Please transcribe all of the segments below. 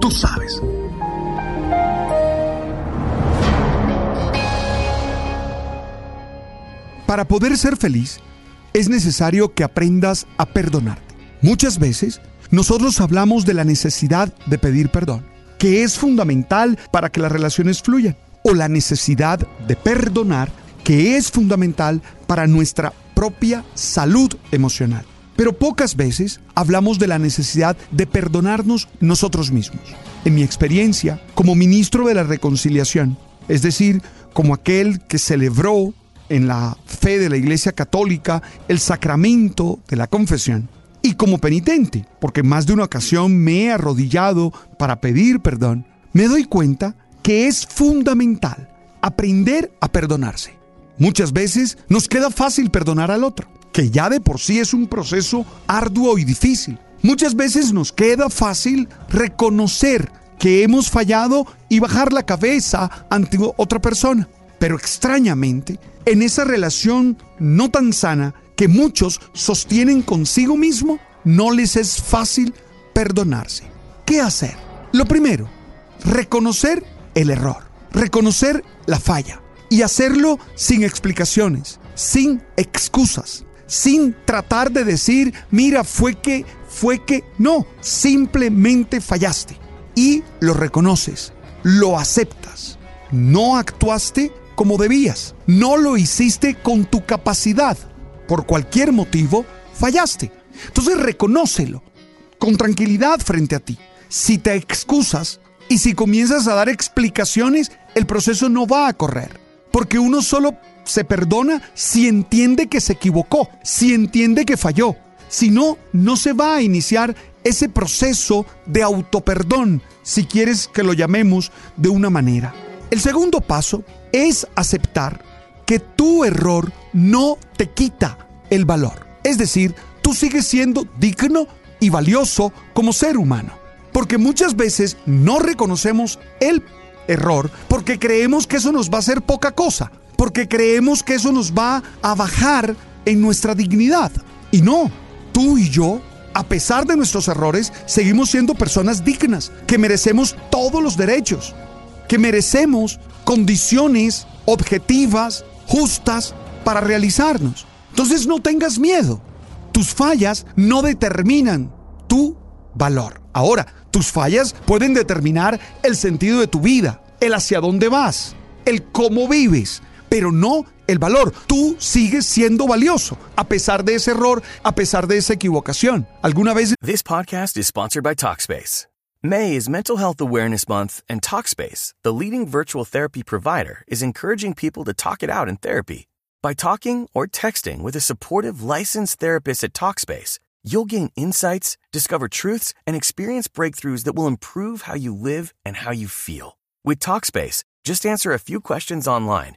Tú sabes. Para poder ser feliz, es necesario que aprendas a perdonarte. Muchas veces nosotros hablamos de la necesidad de pedir perdón, que es fundamental para que las relaciones fluyan, o la necesidad de perdonar, que es fundamental para nuestra propia salud emocional. Pero pocas veces hablamos de la necesidad de perdonarnos nosotros mismos. En mi experiencia, como ministro de la reconciliación, es decir, como aquel que celebró en la fe de la Iglesia Católica el sacramento de la confesión, y como penitente, porque más de una ocasión me he arrodillado para pedir perdón, me doy cuenta que es fundamental aprender a perdonarse. Muchas veces nos queda fácil perdonar al otro, que ya de por sí es un proceso arduo y difícil. Muchas veces nos queda fácil reconocer que hemos fallado y bajar la cabeza ante otra persona. Pero extrañamente, en esa relación no tan sana que muchos sostienen consigo mismo, no les es fácil perdonarse. ¿Qué hacer? Lo primero, reconocer el error, reconocer la falla y hacerlo sin explicaciones, sin excusas, sin tratar de decir, mira, fue que, fue que, no, simplemente fallaste y lo reconoces, lo aceptas. No actuaste como debías, no lo hiciste con tu capacidad, por cualquier motivo, fallaste. Entonces reconócelo con tranquilidad frente a ti. Si te excusas y si comienzas a dar explicaciones, el proceso no va a correr. Porque uno solo se perdona si entiende que se equivocó, si entiende que falló. Si no, no se va a iniciar ese proceso de autoperdón, si quieres que lo llamemos de una manera. El segundo paso es aceptar que tu error no te quita el valor. Es decir, tú sigues siendo digno y valioso como ser humano. Porque muchas veces no reconocemos el error porque creemos que eso nos va a hacer poca cosa, porque creemos que eso nos va a bajar en nuestra dignidad. Y no, tú y yo, a pesar de nuestros errores, seguimos siendo personas dignas, que merecemos todos los derechos, que merecemos condiciones objetivas, justas, para realizarnos. Entonces no tengas miedo. Tus fallas no determinan tu valor. Ahora, tus fallas pueden determinar el sentido de tu vida, el hacia dónde vas, el cómo vives, pero no el valor. Tú sigues siendo valioso a pesar de ese error, a pesar de esa equivocación. ¿Alguna vez This podcast is sponsored by Talkspace. May is Mental Health Awareness Month, and Talkspace, the leading virtual therapy provider, is encouraging people to talk it out in therapy. By talking or texting with a supportive licensed therapist at Talkspace, you'll gain insights, discover truths, and experience breakthroughs that will improve how you live and how you feel. With Talkspace, just answer a few questions online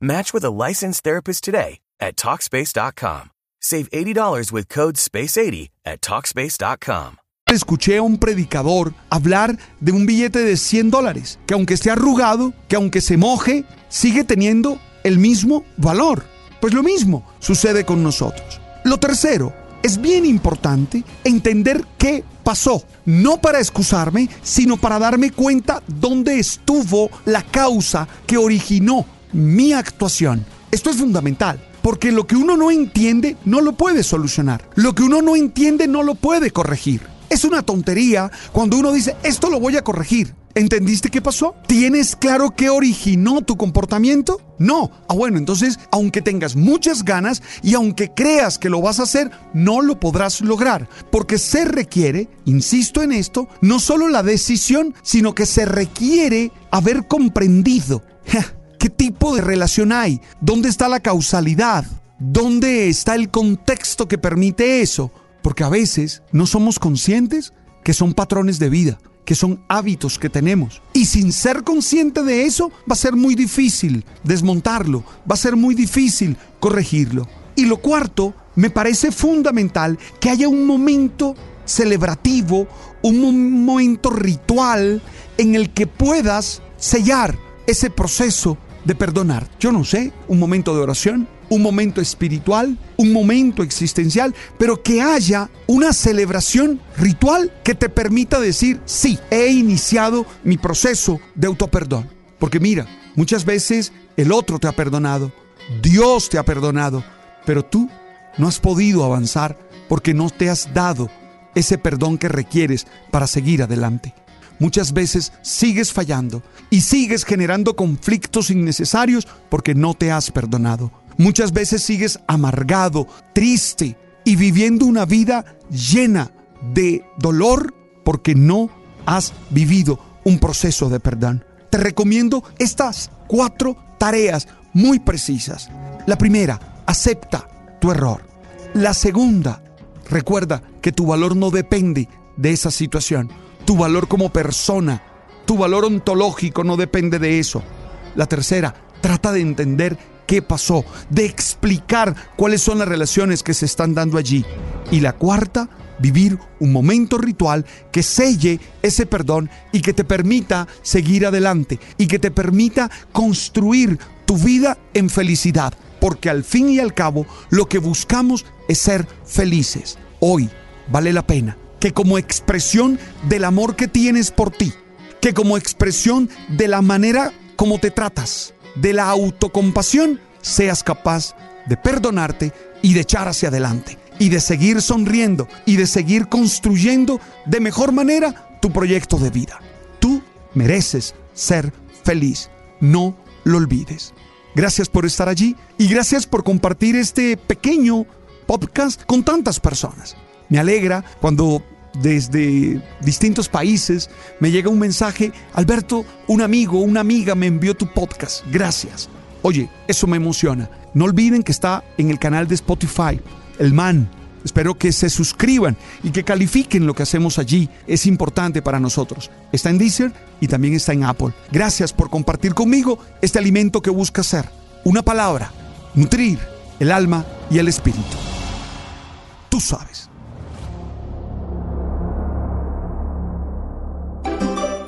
Match with a licensed therapist today at Talkspace.com. Save $80 with code SPACE80 at Talkspace.com. Escuché a un predicador hablar de un billete de 100 dólares, que aunque esté arrugado, que aunque se moje, sigue teniendo el mismo valor. Pues lo mismo sucede con nosotros. Lo tercero, es bien importante entender qué pasó, no para excusarme, sino para darme cuenta dónde estuvo la causa que originó mi actuación. Esto es fundamental. Porque lo que uno no entiende no lo puede solucionar. Lo que uno no entiende no lo puede corregir. Es una tontería cuando uno dice, esto lo voy a corregir. ¿Entendiste qué pasó? ¿Tienes claro qué originó tu comportamiento? No. Ah, bueno, entonces, aunque tengas muchas ganas y aunque creas que lo vas a hacer, no lo podrás lograr. Porque se requiere, insisto en esto, no solo la decisión, sino que se requiere haber comprendido. ¿Qué tipo de relación hay? ¿Dónde está la causalidad? ¿Dónde está el contexto que permite eso? Porque a veces no somos conscientes que son patrones de vida, que son hábitos que tenemos. Y sin ser consciente de eso, va a ser muy difícil desmontarlo, va a ser muy difícil corregirlo. Y lo cuarto, me parece fundamental que haya un momento celebrativo, un momento ritual en el que puedas sellar ese proceso de perdonar. Yo no sé, un momento de oración, un momento espiritual, un momento existencial, pero que haya una celebración ritual que te permita decir, sí, he iniciado mi proceso de autoperdón. Porque mira, muchas veces el otro te ha perdonado, Dios te ha perdonado, pero tú no has podido avanzar porque no te has dado ese perdón que requieres para seguir adelante muchas veces sigues fallando y sigues generando conflictos innecesarios porque no te has perdonado. Muchas veces sigues amargado, triste y viviendo una vida llena de dolor porque no has vivido un proceso de perdón. Te recomiendo estas cuatro tareas muy precisas. La primera, acepta tu error. La segunda, recuerda que tu valor no depende de esa situación tu valor como persona, tu valor ontológico no depende de eso. La tercera, trata de entender qué pasó, de explicar cuáles son las relaciones que se están dando allí. Y la cuarta, vivir un momento ritual que selle ese perdón y que te permita seguir adelante y que te permita construir tu vida en felicidad. Porque al fin y al cabo lo que buscamos es ser felices. Hoy vale la pena que como expresión del amor que tienes por ti, que como expresión de la manera como te tratas, de la autocompasión, seas capaz de perdonarte y de echar hacia adelante, y de seguir sonriendo y de seguir construyendo de mejor manera tu proyecto de vida. Tú mereces ser feliz, no lo olvides. Gracias por estar allí y gracias por compartir este pequeño podcast con tantas personas. Me alegra cuando desde distintos países me llega un mensaje, Alberto, un amigo, una amiga me envió tu podcast, gracias. Oye, eso me emociona. No olviden que está en el canal de Spotify, El Man. Espero que se suscriban y que califiquen lo que hacemos allí. Es importante para nosotros. Está en Deezer y también está en Apple. Gracias por compartir conmigo este alimento que busca ser. Una palabra, nutrir el alma y el espíritu. Tú sabes.